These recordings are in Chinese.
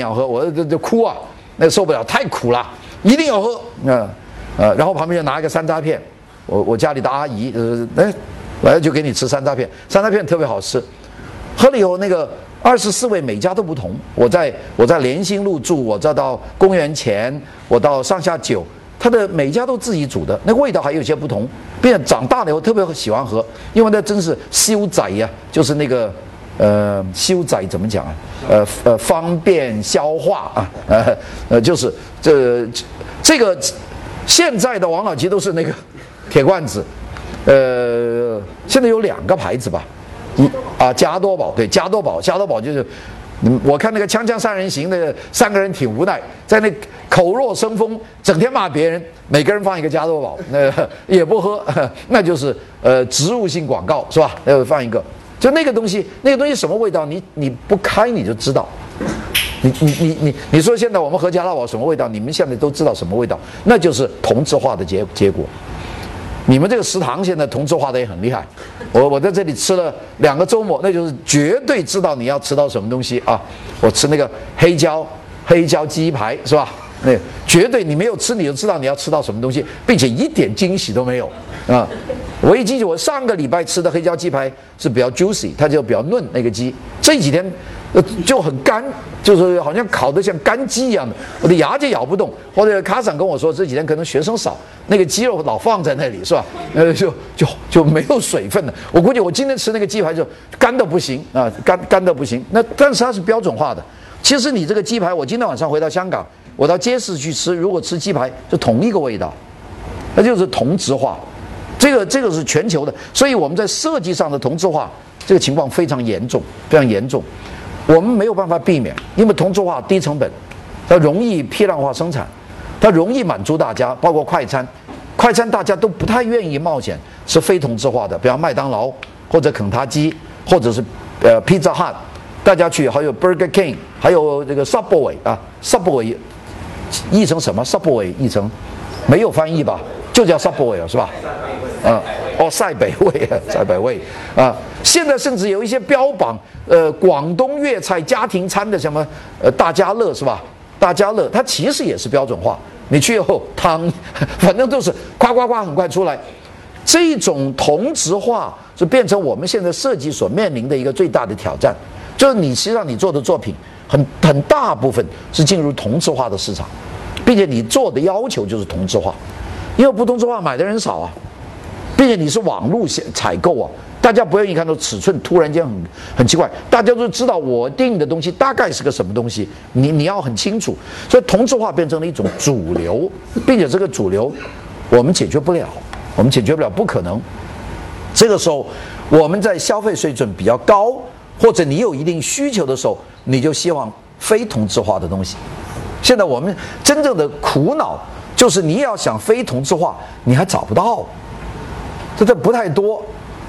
定要喝，我这这哭啊，那受不了，太苦了，一定要喝。那呃，然后旁边就拿一个山楂片，我我家里的阿姨呃，哎，来就给你吃山楂片，山楂片特别好吃。喝了以后，那个二十四味每家都不同。我在我在莲心路住，我再到公园前，我到上下九，它的每家都自己煮的，那个味道还有些不同。并且长大了以后特别喜欢喝，因为那真是修仔呀，就是那个呃修仔怎么讲啊？呃呃方便消化啊，呃呃就是这这个现在的王老吉都是那个铁罐子，呃现在有两个牌子吧。一啊，加多宝对，加多宝，加多宝就是，我看那个《锵锵三人行》的三个人挺无奈，在那口若生风，整天骂别人，每个人放一个加多宝，那也不喝，那就是呃植入性广告是吧？呃，放一个，就那个东西，那个东西什么味道？你你不开你就知道，你你你你你说现在我们喝加多宝什么味道？你们现在都知道什么味道？那就是同质化的结结果。你们这个食堂现在同质化的也很厉害，我我在这里吃了两个周末，那就是绝对知道你要吃到什么东西啊！我吃那个黑椒黑椒鸡排是吧？那绝对你没有吃你就知道你要吃到什么东西，并且一点惊喜都没有啊！我一进去，我上个礼拜吃的黑椒鸡排是比较 juicy，它就比较嫩那个鸡，这几天。呃，就很干，就是好像烤的像干鸡一样的，我的牙就咬不动。或者卡长跟我说，这几天可能学生少，那个鸡肉老放在那里，是吧？呃，就就就没有水分了。我估计我今天吃那个鸡排就干的不行啊，干干的不行。那但是它是标准化的。其实你这个鸡排，我今天晚上回到香港，我到街市去吃，如果吃鸡排，就同一个味道，那就是同质化。这个这个是全球的，所以我们在设计上的同质化，这个情况非常严重，非常严重。我们没有办法避免，因为同质化低成本，它容易批量化生产，它容易满足大家，包括快餐，快餐大家都不太愿意冒险吃非同质化的，比方麦当劳或者肯塔基或者是呃 Pizza Hut，大家去还有 Burger King，还有这个 Subway 啊，Subway 译成什么？Subway 译成没有翻译吧？就叫 Subway 是吧？嗯。哦，塞北味啊，塞北味啊！现在甚至有一些标榜呃广东粤菜家庭餐的什么呃大家乐是吧？大家乐它其实也是标准化，你去以后汤 反正都是夸夸夸很快出来。这种同质化是变成我们现在设计所面临的一个最大的挑战，就是你实际上你做的作品很很大部分是进入同质化的市场，并且你做的要求就是同质化，因为不同质化买的人少啊。并且你是网络采购啊，大家不愿意看到尺寸突然间很很奇怪，大家都知道我定的东西大概是个什么东西，你你要很清楚，所以同质化变成了一种主流，并且这个主流我们解决不了，我们解决不了，不可能。这个时候我们在消费水准比较高，或者你有一定需求的时候，你就希望非同质化的东西。现在我们真正的苦恼就是你要想非同质化，你还找不到。这这不太多，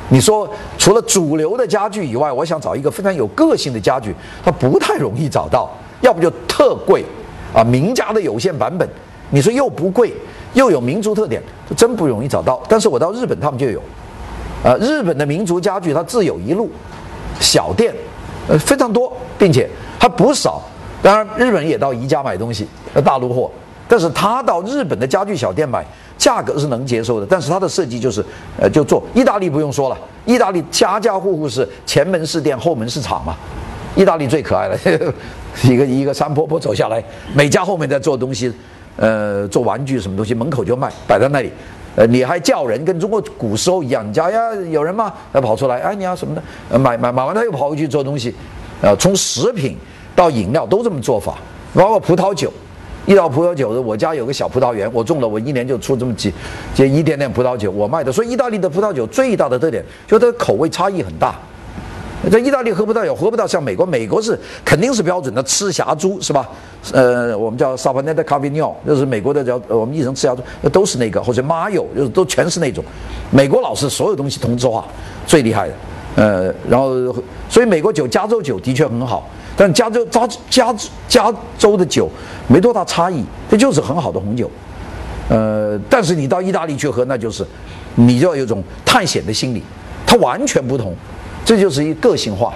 你说除了主流的家具以外，我想找一个非常有个性的家具，它不太容易找到，要不就特贵，啊，名家的有限版本，你说又不贵，又有民族特点，真不容易找到。但是我到日本，他们就有，呃，日本的民族家具它自有一路，小店，呃，非常多，并且还不少。当然，日本也到宜家买东西，呃，大陆货，但是他到日本的家具小店买。价格是能接受的，但是他的设计就是，呃，就做意大利不用说了，意大利家家户户是前门是店，后门是厂嘛，意大利最可爱了，一个一个山坡坡走下来，每家后面在做东西，呃，做玩具什么东西，门口就卖，摆在那里，呃，你还叫人，跟中国古时候一样，你家呀有人吗？要跑出来，哎，你要什么的？买买买完他又跑回去做东西，呃，从食品到饮料都这么做法，包括葡萄酒。一道葡萄酒的，我家有个小葡萄园，我种了，我一年就出这么几，这一点点葡萄酒，我卖的。所以意大利的葡萄酒最大的特点，就它口味差异很大。在意大利喝葡萄酒喝不到像美国，美国是肯定是标准的赤霞珠，是吧？呃，我们叫萨巴内的咖啡尿，就是美国的叫我们译成赤霞珠，都是那个，或者马友，就是都全是那种。美国老是所有东西同质化，最厉害的。呃，然后所以美国酒，加州酒的确很好。但加州加加加州的酒没多大差异，这就是很好的红酒。呃，但是你到意大利去喝，那就是你就要有种探险的心理，它完全不同，这就是一个性化。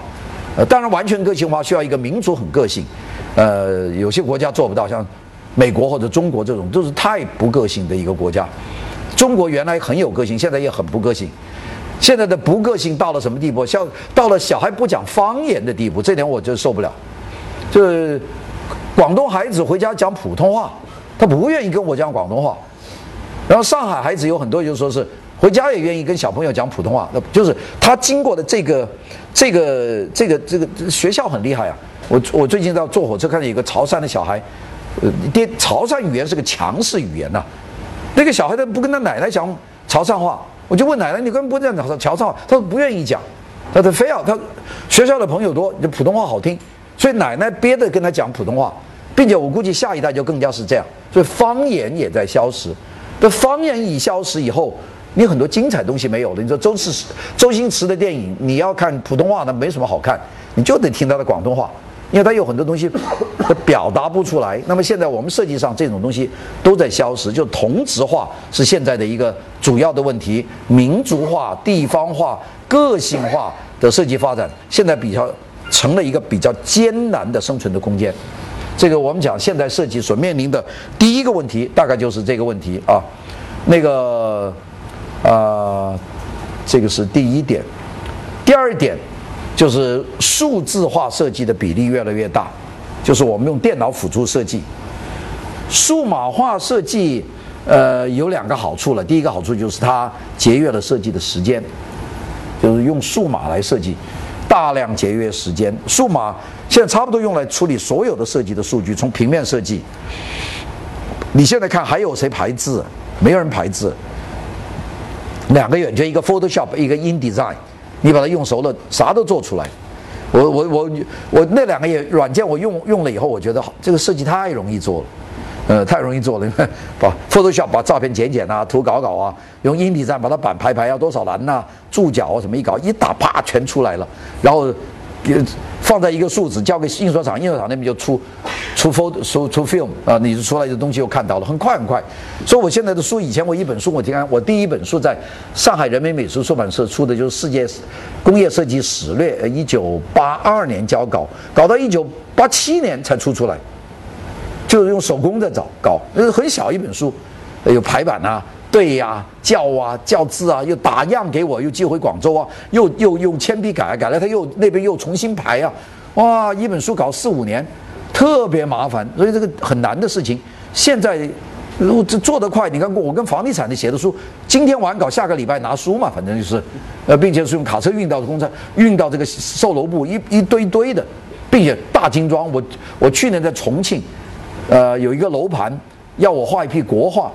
呃，当然完全个性化需要一个民族很个性，呃，有些国家做不到，像美国或者中国这种，都是太不个性的一个国家。中国原来很有个性，现在也很不个性。现在的不个性到了什么地步？像到了小孩不讲方言的地步，这点我就受不了。就是广东孩子回家讲普通话，他不愿意跟我讲广东话。然后上海孩子有很多，就说是回家也愿意跟小朋友讲普通话。那就是他经过的这个、这个、这个、这个学校很厉害啊！我我最近在坐火车看到一个潮汕的小孩，呃，爹潮汕语言是个强势语言呐。那个小孩他不跟他奶奶讲潮汕话，我就问奶奶：“你根本不这样讲潮汕话？”他说不愿意讲，他他非要他学校的朋友多，就普通话好听，所以奶奶憋着跟他讲普通话，并且我估计下一代就更加是这样，所以方言也在消失。这方言一消失以后，你很多精彩东西没有了。你说周四周星驰的电影，你要看普通话那没什么好看，你就得听他的广东话，因为它有很多东西它表达不出来。那么现在我们设计上这种东西都在消失，就同质化是现在的一个主要的问题，民族化、地方化、个性化的设计发展，现在比较成了一个比较艰难的生存的空间。这个我们讲现代设计所面临的第一个问题，大概就是这个问题啊。那个，呃，这个是第一点。第二点就是数字化设计的比例越来越大，就是我们用电脑辅助设计。数码化设计，呃，有两个好处了。第一个好处就是它节约了设计的时间，就是用数码来设计。大量节约时间，数码现在差不多用来处理所有的设计的数据，从平面设计。你现在看还有谁排字？没有人排字。两个软件，一个 Photoshop，一个 InDesign，你把它用熟了，啥都做出来。我我我我那两个也软件我用用了以后，我觉得这个设计太容易做了。呃，太容易做了，把 Photoshop 把照片剪剪啊，图搞搞啊，用 InDesign 把它板排排要多少栏呐，注脚啊什么一搞，一打啪全出来了，然后放在一个数字交给印刷厂，印刷厂那边就出出 photo 出出 film 啊，你就出来的东西又看到了，很快很快。所以我现在的书，以前我一本书我听看，我第一本书在上海人民美术出版社出的就是《世界工业设计史略》，呃一九八二年交稿，搞到一九八七年才出出来。就是用手工在找搞，那是很小一本书，有排版啊，对呀，校啊，校字啊，又打样给我，又寄回广州啊，又又用铅笔改改了，他又那边又重新排啊，哇，一本书搞四五年，特别麻烦，所以这个很难的事情。现在如果这做得快，你看我跟房地产的写的书，今天完稿，下个礼拜拿书嘛，反正就是，呃，并且是用卡车运到的工厂，运到这个售楼部一一堆堆的，并且大精装。我我去年在重庆。呃，有一个楼盘要我画一批国画，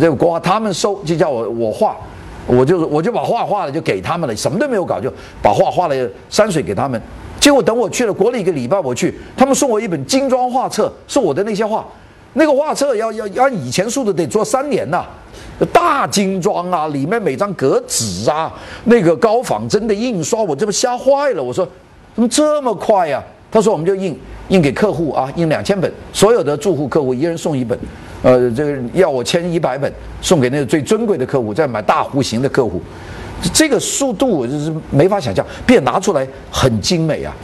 这个国画他们收就叫我我画，我就我就把画画了就给他们了，什么都没有搞就把画画了山水给他们。结果等我去了，过了一个礼拜我去，他们送我一本精装画册，是我的那些画，那个画册要要按以前速度得做三年呐，大精装啊，里面每张格纸啊，那个高仿真的印刷，我这不吓坏了，我说怎么这么快呀？他说我们就印。印给客户啊，印两千本，所有的住户客户一人送一本，呃，这个要我签一百本，送给那个最尊贵的客户，再买大户型的客户，这个速度我就是没法想象，并且拿出来很精美啊，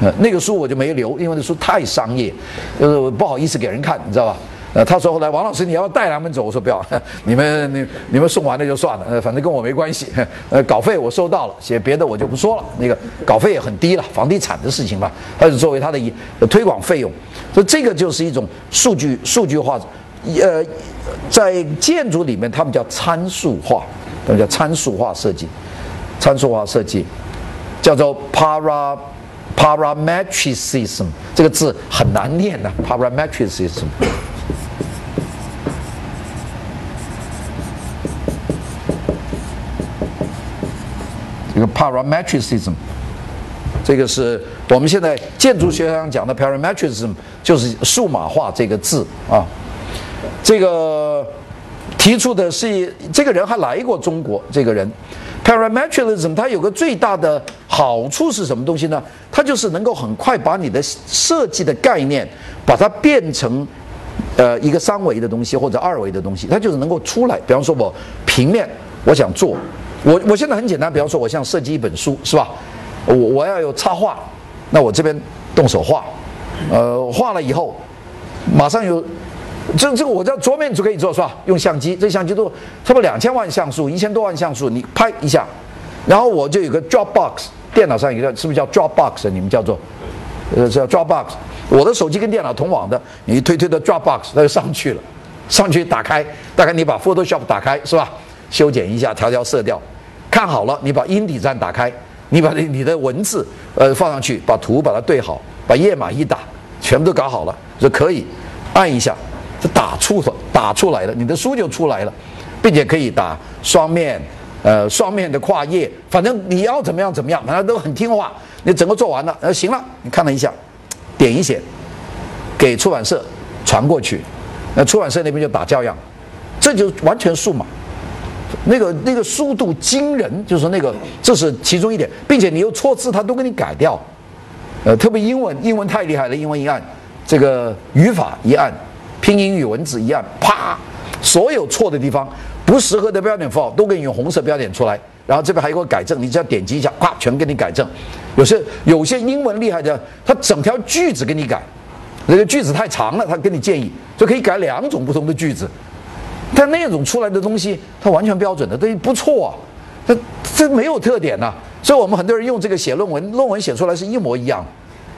呃，那个书我就没留，因为那书太商业，呃，不好意思给人看，你知道吧？呃，他说后来王老师你要带他们走，我说不要，你们你你们送完了就算了，呃，反正跟我没关系，呃，稿费我收到了，写别的我就不说了，那个稿费也很低了，房地产的事情吧，它是作为他的一推广费用，所以这个就是一种数据数据化，呃，在建筑里面他们叫参数化，他们叫参数化设计，参数化设计叫做 para parametricism，这个字很难念的 parametricism。这个 parametricism，这个是我们现在建筑学上讲的 parametricism，就是数码化这个字啊。这个提出的是这个人还来过中国，这个人 parametricism，它有个最大的好处是什么东西呢？它就是能够很快把你的设计的概念，把它变成呃一个三维的东西或者二维的东西，它就是能够出来。比方说我平面，我想做。我我现在很简单，比方说，我想设计一本书，是吧？我我要有插画，那我这边动手画，呃，画了以后，马上有，这这个我在桌面就可以做是吧？用相机，这相机都差不多两千万像素，一千多万像素，你拍一下，然后我就有个 Dropbox，电脑上有个是不是叫 Dropbox？你们叫做，呃，叫 Dropbox。我的手机跟电脑同网的，你推推的 Dropbox，它就上去了，上去打开，大概你把 Photoshop 打开是吧？修剪一下，调调色调，看好了，你把音底站打开，你把你你的文字呃放上去，把图把它对好，把页码一打，全部都搞好了，就可以按一下，这打出打出来了，你的书就出来了，并且可以打双面，呃，双面的跨页，反正你要怎么样怎么样，反正都很听话。你整个做完了，呃，行了，你看了一下。点一写，给出版社传过去，那出版社那边就打校样，这就完全数码，那个那个速度惊人，就是那个这是其中一点，并且你有错字，他都给你改掉，呃，特别英文，英文太厉害了，英文一按，这个语法一按，拼音与文字一样，啪，所有错的地方，不适合的标点符号都给你用红色标点出来。然后这边还有个改正，你只要点击一下，啪，全给你改正。有些有些英文厉害的，他整条句子给你改，那个句子太长了，他给你建议，就可以改两种不同的句子。但那种出来的东西，它完全标准的，这不错啊。这这没有特点呐，所以我们很多人用这个写论文，论文写出来是一模一样，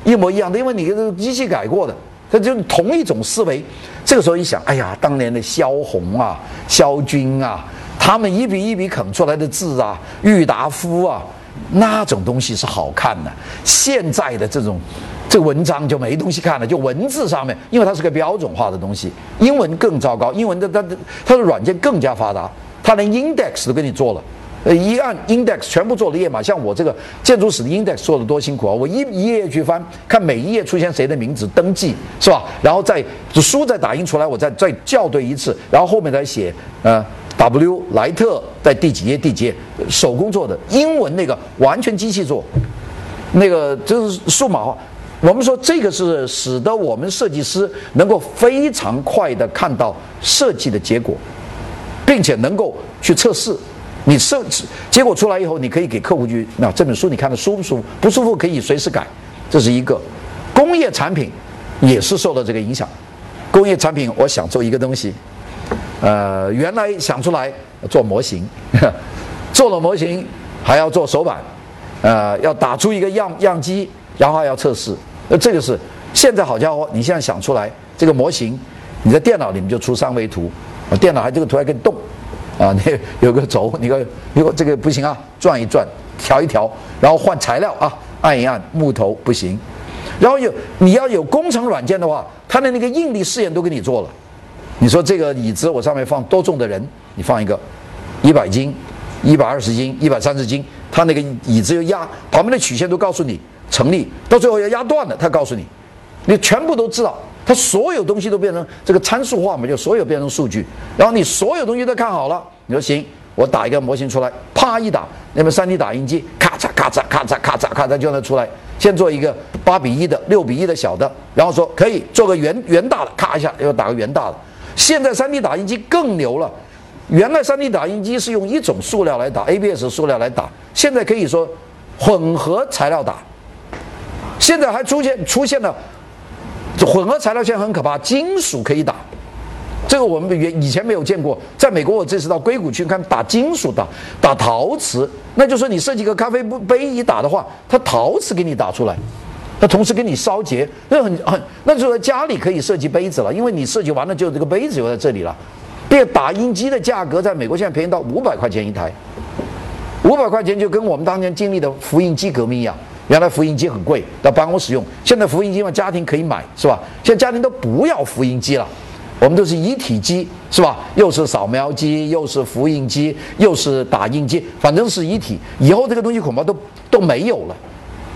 一模一样的，因为你这个机器改过的，它就同一种思维。这个时候一想，哎呀，当年的萧红啊，萧军啊。他们一笔一笔啃出来的字啊，郁达夫啊，那种东西是好看的。现在的这种这文章就没东西看了，就文字上面，因为它是个标准化的东西。英文更糟糕，英文的它的它的软件更加发达，它连 index 都给你做了。呃，一按 index 全部做了页码，像我这个建筑史的 index 做的多辛苦啊！我一一页去翻，看每一页出现谁的名字，登记是吧？然后再书再打印出来，我再再校对一次，然后后面再写呃。W 莱特在第几页？第几页？手工做的英文那个完全机器做，那个就是数码化。我们说这个是使得我们设计师能够非常快的看到设计的结果，并且能够去测试。你设置结果出来以后，你可以给客户去那这本书你看的舒不舒服？不舒服可以随时改。这是一个工业产品也是受到这个影响。工业产品，我想做一个东西。呃，原来想出来做模型，做了模型还要做手板，呃，要打出一个样样机，然后还要测试。呃，这个是现在好家伙，你现在想出来这个模型，你在电脑里面就出三维图，电脑还这个图还可以动，啊，你有个轴，你个如果这个不行啊，转一转，调一调，然后换材料啊，按一按，木头不行，然后有你要有工程软件的话，它的那个应力试验都给你做了。你说这个椅子，我上面放多重的人？你放一个一百斤、一百二十斤、一百三十斤，它那个椅子要压旁边的曲线都告诉你成立，到最后要压断了，它告诉你，你全部都知道，它所有东西都变成这个参数化嘛，就所有变成数据，然后你所有东西都看好了，你说行，我打一个模型出来，啪一打，那边 3D 打印机咔嚓咔嚓咔嚓咔嚓咔嚓就能出来。先做一个八比一的、六比一的小的，然后说可以做个圆圆大的，咔一下又打个圆大的。现在 3D 打印机更牛了，原来 3D 打印机是用一种塑料来打，ABS 塑料来打，现在可以说混合材料打。现在还出现出现了混合材料，现在很可怕，金属可以打，这个我们原以前没有见过。在美国，我这次到硅谷去看，打金属打打陶瓷，那就说你设计个咖啡杯一打的话，它陶瓷给你打出来。它同时给你烧结，那很很，那就是家里可以设计杯子了，因为你设计完了就这个杯子就在这里了。这打印机的价格在美国现在便宜到五百块钱一台，五百块钱就跟我们当年经历的复印机革命一样。原来复印机很贵，到办公室用，现在复印机嘛家庭可以买，是吧？现在家庭都不要复印机了，我们都是一体机，是吧？又是扫描机，又是复印机，又是打印机，反正是一体。以后这个东西恐怕都都没有了。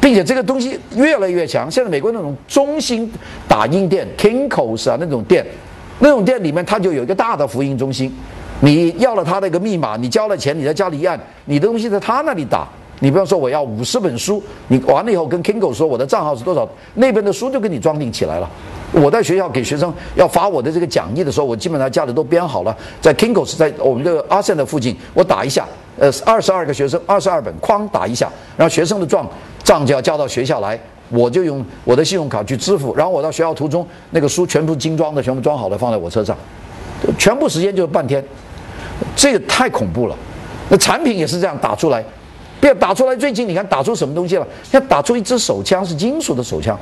并且这个东西越来越强。现在美国那种中心打印店，Kinko's 啊那种店，那种店里面它就有一个大的复印中心。你要了他的一个密码，你交了钱，你在家里一按，你的东西在他那里打。你比方说我要五十本书，你完了以后跟 Kinko 说我的账号是多少，那边的书就给你装订起来了。我在学校给学生要发我的这个讲义的时候，我基本上家里都编好了，在 Kinko 是在我们这个阿森的附近，我打一下，呃，二十二个学生，二十二本，哐打一下，然后学生的状账就要交到学校来，我就用我的信用卡去支付，然后我到学校途中那个书全部精装的，全部装好了放在我车上，全部时间就是半天，这个太恐怖了。那产品也是这样打出来，别打出来。最近你看打出什么东西了？要打出一支手枪，是金属的手枪，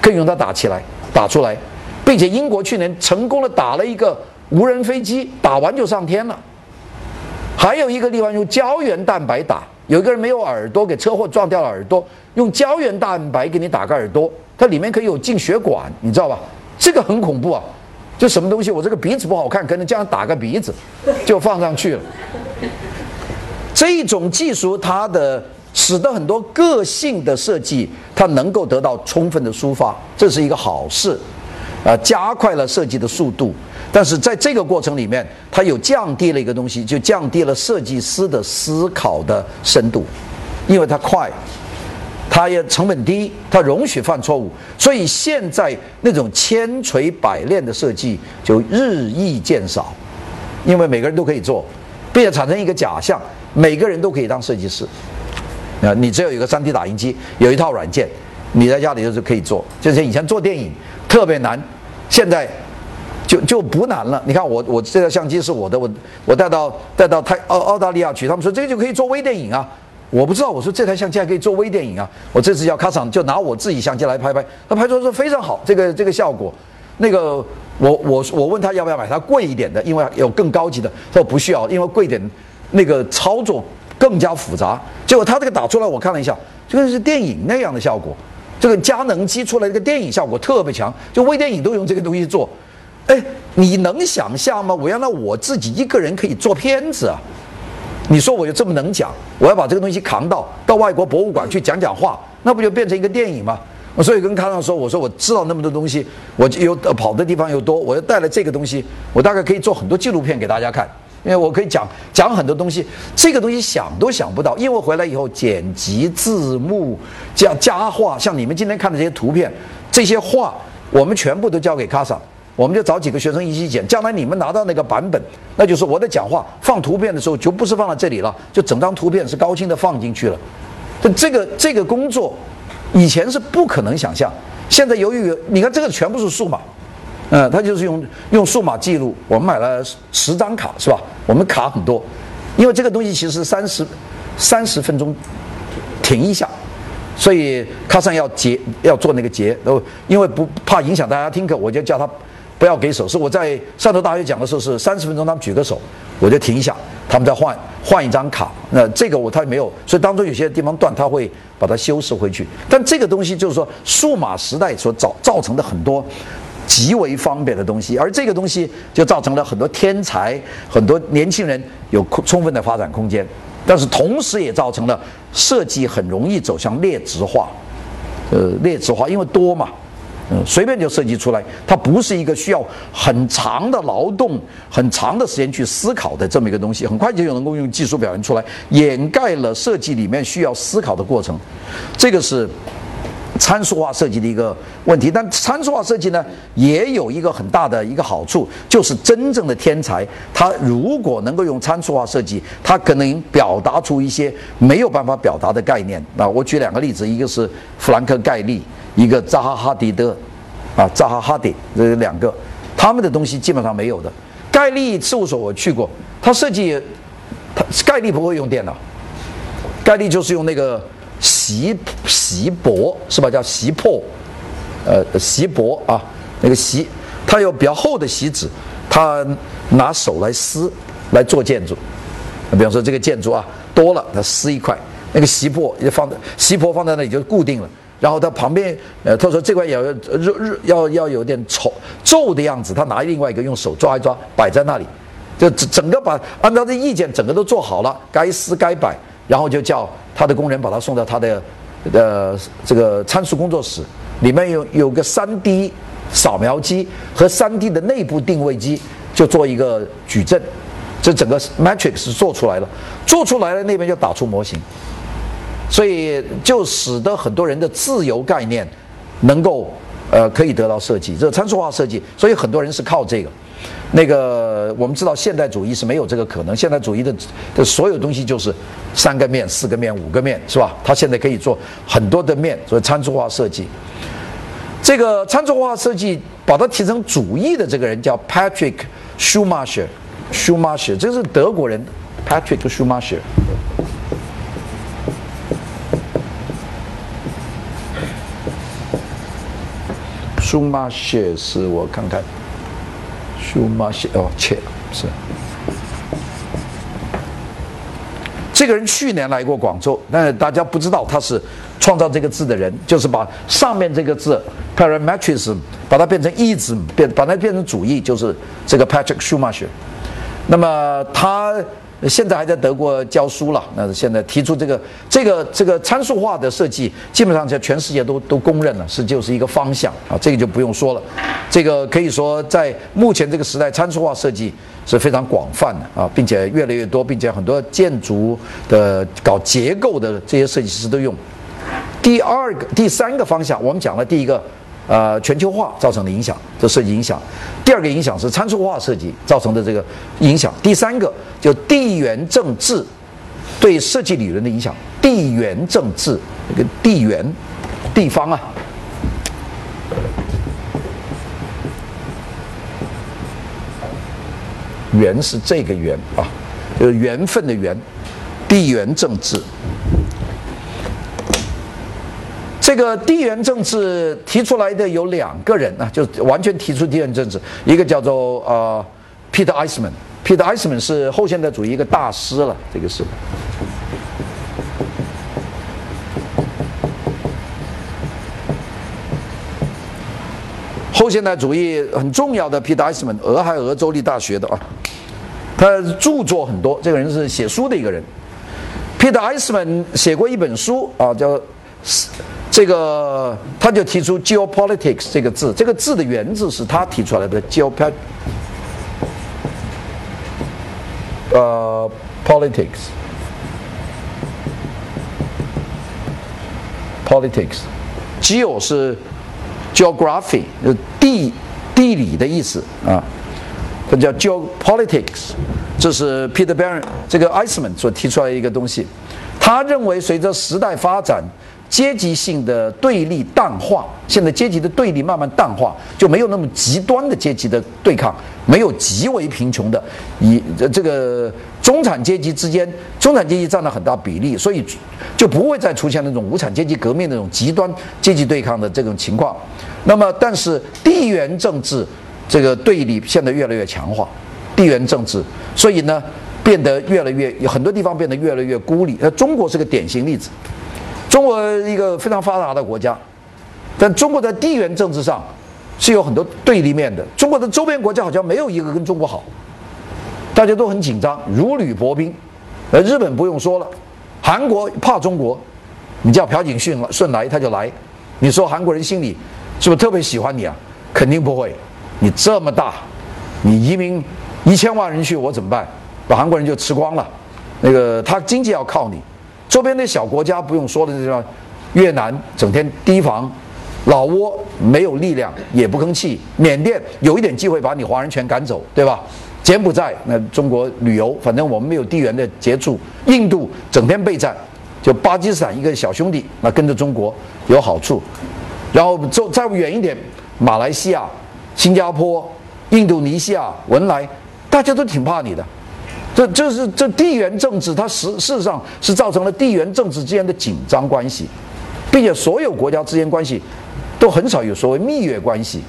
可以用它打起来，打出来，并且英国去年成功的打了一个无人飞机，打完就上天了。还有一个地方用胶原蛋白打，有一个人没有耳朵，给车祸撞掉了耳朵，用胶原蛋白给你打个耳朵，它里面可以有进血管，你知道吧？这个很恐怖啊！这什么东西？我这个鼻子不好看，可能这样打个鼻子就放上去了。这一种技术，它的使得很多个性的设计，它能够得到充分的抒发，这是一个好事，啊，加快了设计的速度。但是在这个过程里面，它有降低了一个东西，就降低了设计师的思考的深度，因为它快，它也成本低，它容许犯错误，所以现在那种千锤百炼的设计就日益减少，因为每个人都可以做，并且产生一个假象，每个人都可以当设计师，啊，你只有一个 3D 打印机，有一套软件，你在家里就是可以做，就是以前做电影特别难，现在。就就不难了。你看我我这台相机是我的，我我带到带到泰澳澳大利亚去，他们说这个就可以做微电影啊。我不知道，我说这台相机还可以做微电影啊。我这次要卡场就拿我自己相机来拍拍，他拍出来说非常好，这个这个效果。那个我我我问他要不要买它贵一点的，因为有更高级的，他说不需要，因为贵点那个操作更加复杂。结果他这个打出来我看了一下，这个是电影那样的效果，这个佳能机出来这个电影效果特别强，就微电影都用这个东西做。哎，你能想象吗？我原来我自己一个人可以做片子啊！你说我就这么能讲，我要把这个东西扛到到外国博物馆去讲讲话，那不就变成一个电影吗？我所以跟康上说，我说我知道那么多东西，我又跑的地方又多，我又带了这个东西，我大概可以做很多纪录片给大家看，因为我可以讲讲很多东西，这个东西想都想不到，因为回来以后剪辑字幕加加画，像你们今天看的这些图片，这些画我们全部都交给卡萨。我们就找几个学生一起剪，将来你们拿到那个版本，那就是我的讲话放图片的时候就不是放在这里了，就整张图片是高清的放进去了。这这个这个工作，以前是不可能想象。现在由于你看这个全部是数码，嗯，他就是用用数码记录。我们买了十张卡是吧？我们卡很多，因为这个东西其实三十三十分钟停一下。所以卡上要截要做那个截，都因为不怕影响大家听课，我就叫他。不要给手势。我在汕头大学讲的时候是三十分钟，他们举个手，我就停一下，他们再换换一张卡。那这个我他没有，所以当中有些地方断，他会把它修饰回去。但这个东西就是说，数码时代所造造成的很多极为方便的东西，而这个东西就造成了很多天才、很多年轻人有充分的发展空间。但是同时也造成了设计很容易走向劣质化，呃，劣质化，因为多嘛。嗯，随便就设计出来，它不是一个需要很长的劳动、很长的时间去思考的这么一个东西，很快就能够用技术表现出来，掩盖了设计里面需要思考的过程。这个是参数化设计的一个问题。但参数化设计呢，也有一个很大的一个好处，就是真正的天才，他如果能够用参数化设计，他可能表达出一些没有办法表达的概念。那我举两个例子，一个是弗兰克·盖利。一个扎哈哈迪德，啊，扎哈哈迪这两个，他们的东西基本上没有的。盖利事务所我去过，他设计，他盖利不会用电脑，盖利就是用那个席席帛是吧？叫锡箔，呃，席帛啊，那个席，它有比较厚的席纸，他拿手来撕来做建筑。比方说这个建筑啊多了，他撕一块，那个锡箔也放在锡箔放在那里就固定了。然后他旁边，呃，他说这块要日日要要有点丑皱的样子，他拿另外一个用手抓一抓，摆在那里，就整整个把按照这意见整个都做好了，该撕该摆，然后就叫他的工人把他送到他的呃这个参数工作室，里面有有个 3D 扫描机和 3D 的内部定位机，就做一个矩阵，这整个 matrix 是做出来了，做出来了那边就打出模型。所以就使得很多人的自由概念能够呃，可以得到设计，这参数化设计，所以很多人是靠这个。那个我们知道现代主义是没有这个可能，现代主义的的所有东西就是三个面、四个面、五个面，是吧？它现在可以做很多的面，所以参数化设计。这个参数化设计把它提成主义的这个人叫 Patrick Schumacher，Schumacher，这是德国人，Patrick Schumacher。舒马谢是我看看，舒马谢哦，切是。这个人去年来过广州，但是大家不知道他是创造这个字的人，就是把上面这个字 parametrism 把它变成义字，变把它变成主义，就是这个 Patrick Schumacher。那么他。现在还在德国教书了。那现在提出这个这个这个参数化的设计，基本上在全世界都都公认了，是就是一个方向啊。这个就不用说了。这个可以说在目前这个时代，参数化设计是非常广泛的啊，并且越来越多，并且很多建筑的搞结构的这些设计师都用。第二个、第三个方向，我们讲了第一个。呃，全球化造成的影响，这设计影响。第二个影响是参数化设计造成的这个影响。第三个就地缘政治对设计理论的影响。地缘政治，这个地缘地方啊，缘是这个缘啊，就是缘分的缘。地缘政治。这个地缘政治提出来的有两个人啊，就完全提出地缘政治，一个叫做呃，Peter Eisman，Peter Eisman 是后现代主义一个大师了，这个是后现代主义很重要的 Peter Eisman，俄亥俄州立大学的啊，他著作很多，这个人是写书的一个人，Peter Eisman 写过一本书啊，叫。这个他就提出 geopolitics 这个字，这个字的原字是他提出来的 geopolitics，呃，politics，politics，geo 是 geography，呃地地理的意思啊，它叫 geopolitics，这是 Peter Baron 这个 Eisman 所提出来一个东西，他认为随着时代发展。阶级性的对立淡化，现在阶级的对立慢慢淡化，就没有那么极端的阶级的对抗，没有极为贫穷的，以这个中产阶级之间，中产阶级占了很大比例，所以就不会再出现那种无产阶级革命那种极端阶级对抗的这种情况。那么，但是地缘政治这个对立现在越来越强化，地缘政治，所以呢，变得越来越有很多地方变得越来越孤立。呃，中国是个典型例子。中国一个非常发达的国家，但中国在地缘政治上是有很多对立面的。中国的周边国家好像没有一个跟中国好，大家都很紧张，如履薄冰。呃，日本不用说了，韩国怕中国，你叫朴槿惠顺来他就来。你说韩国人心里是不是特别喜欢你啊？肯定不会。你这么大，你移民一千万人去，我怎么办？把韩国人就吃光了。那个他经济要靠你。周边的小国家不用说的，这个越南整天提防，老挝没有力量也不吭气，缅甸有一点机会把你华人全赶走，对吧？柬埔寨那中国旅游，反正我们没有地缘的接触。印度整天备战，就巴基斯坦一个小兄弟，那跟着中国有好处。然后再再远一点，马来西亚、新加坡、印度尼西亚、文莱，大家都挺怕你的。这这是这地缘政治，它实事实上是造成了地缘政治之间的紧张关系，并且所有国家之间关系都很少有所谓蜜月关系。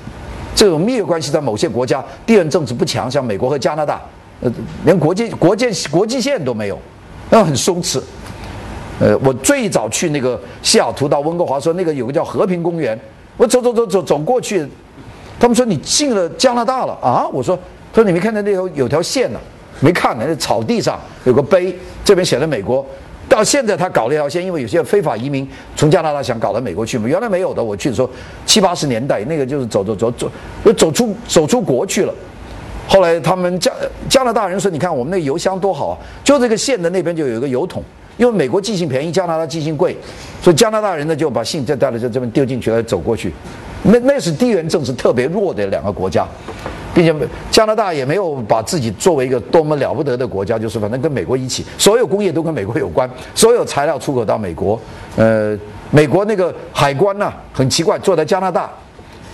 这种蜜月关系在某些国家地缘政治不强，像美国和加拿大，呃，连国际国界国际线都没有，那很松弛。呃，我最早去那个西雅图到温哥华，说那个有个叫和平公园，我走走走走走过去，他们说你进了加拿大了啊？我说，他说你没看到那条有条线呢？没看呢，那草地上有个碑，这边写的美国。到现在他搞了一条线，因为有些非法移民从加拿大想搞到美国去嘛。原来没有的，我去的时候七八十年代，那个就是走走走走，走出走出国去了。后来他们加加拿大人说：“你看我们那个邮箱多好啊！”就这个县的那边就有一个邮筒，因为美国寄信便宜，加拿大寄信贵，所以加拿大人呢就把信再带了在这边丢进去，来走过去。那那是地缘政治特别弱的两个国家，并且加拿大也没有把自己作为一个多么了不得的国家，就是反正跟美国一起，所有工业都跟美国有关，所有材料出口到美国。呃，美国那个海关呢，很奇怪，坐在加拿大。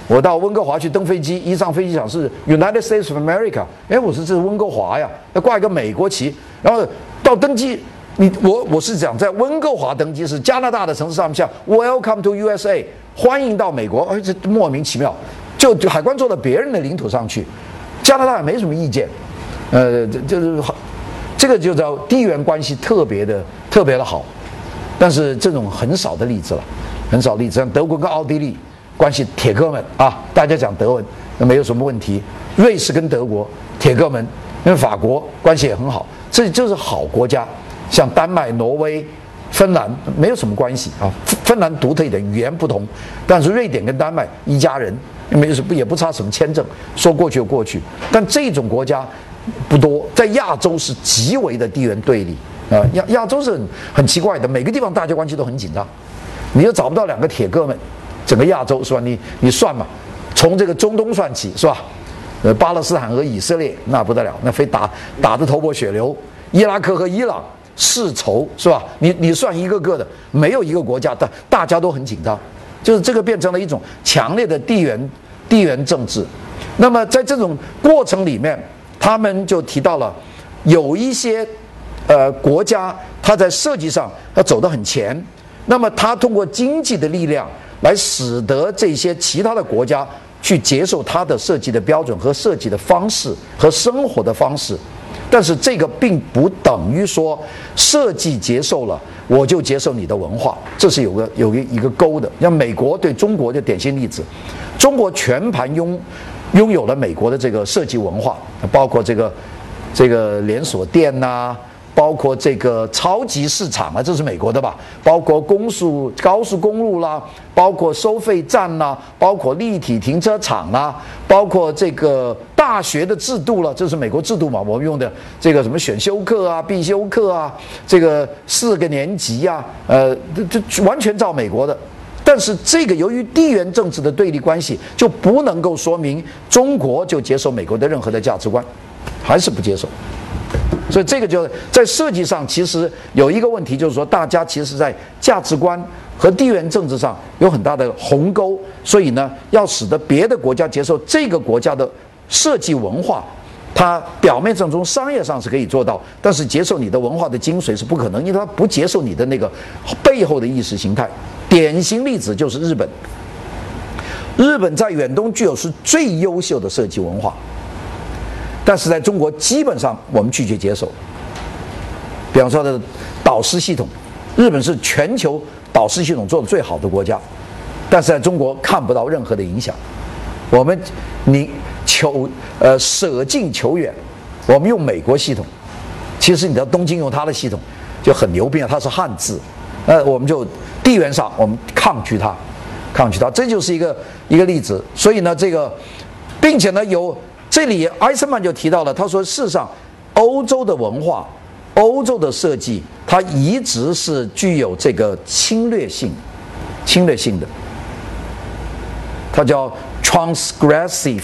我到温哥华去登飞机，一上飞机场是 United States of America，哎，我说这是温哥华呀，要挂一个美国旗。然后到登机，你我我是讲在温哥华登机是加拿大的城市上面下 Welcome to USA，欢迎到美国，而且莫名其妙，就海关坐到别人的领土上去，加拿大也没什么意见，呃，这就是，这个就叫地缘关系特别的特别的好，但是这种很少的例子了，很少例子，像德国跟奥地利。关系铁哥们啊，大家讲德文那没有什么问题。瑞士跟德国铁哥们，跟法国关系也很好，这就是好国家。像丹麦、挪威、芬兰没有什么关系啊。芬兰独特一点，语言不同，但是瑞典跟丹麦一家人，没有什么也不差什么签证，说过去就过去。但这种国家不多，在亚洲是极为的地缘对立啊。亚亚洲是很很奇怪的，每个地方大家关系都很紧张，你又找不到两个铁哥们。整个亚洲是吧？你你算嘛，从这个中东算起是吧？呃，巴勒斯坦和以色列那不得了，那非打打得头破血流。伊拉克和伊朗世仇是吧？你你算一个个的，没有一个国家的大家都很紧张，就是这个变成了一种强烈的地缘地缘政治。那么在这种过程里面，他们就提到了有一些呃国家，它在设计上要走得很前，那么它通过经济的力量。来使得这些其他的国家去接受它的设计的标准和设计的方式和生活的方式，但是这个并不等于说设计接受了我就接受你的文化，这是有个有个一个勾的。像美国对中国的典型例子，中国全盘拥拥有了美国的这个设计文化，包括这个这个连锁店呐。包括这个超级市场啊，这是美国的吧？包括公速高速公路啦，包括收费站呐，包括立体停车场啦，包括这个大学的制度了，这是美国制度嘛？我们用的这个什么选修课啊、必修课啊，这个四个年级呀，呃，这这完全照美国的。但是这个由于地缘政治的对立关系，就不能够说明中国就接受美国的任何的价值观，还是不接受。所以这个就在设计上，其实有一个问题，就是说大家其实，在价值观和地缘政治上有很大的鸿沟。所以呢，要使得别的国家接受这个国家的设计文化，它表面上从商业上是可以做到，但是接受你的文化的精髓是不可能，因为它不接受你的那个背后的意识形态。典型例子就是日本，日本在远东具有是最优秀的设计文化。但是在中国，基本上我们拒绝接受。比方说的导师系统，日本是全球导师系统做的最好的国家，但是在中国看不到任何的影响。我们你求呃舍近求远，我们用美国系统，其实你到东京用它的系统就很牛逼啊，它是汉字，那我们就地缘上我们抗拒它，抗拒它，这就是一个一个例子。所以呢，这个并且呢有。这里艾森曼就提到了，他说：“事实上，欧洲的文化、欧洲的设计，它一直是具有这个侵略性、侵略性的。它叫 transgressive，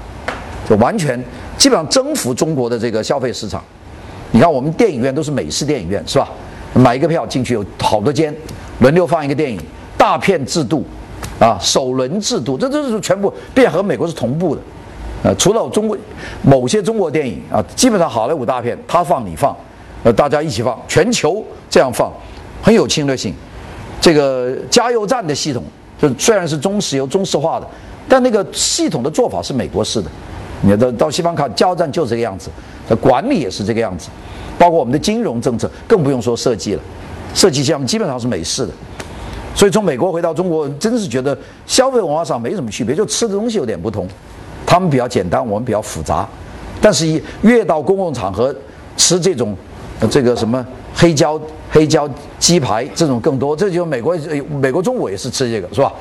就完全基本上征服中国的这个消费市场。你看我们电影院都是美式电影院是吧？买一个票进去有好多间，轮流放一个电影，大片制度。啊，首轮制度，这这是全部变和美国是同步的，呃，除了中国某些中国电影啊，基本上好莱坞大片他放你放，呃，大家一起放，全球这样放，很有侵略性。这个加油站的系统，就虽然是中石油中石化的，但那个系统的做法是美国式的。你到到西方看，加油站就这个样子，管理也是这个样子，包括我们的金融政策更不用说设计了，设计项目基本上是美式的。所以从美国回到中国，真是觉得消费文化上没什么区别，就吃的东西有点不同。他们比较简单，我们比较复杂。但是，一越到公共场合吃这种，这个什么黑椒黑椒鸡排这种更多，这就美国美国中午也是吃这个，是吧？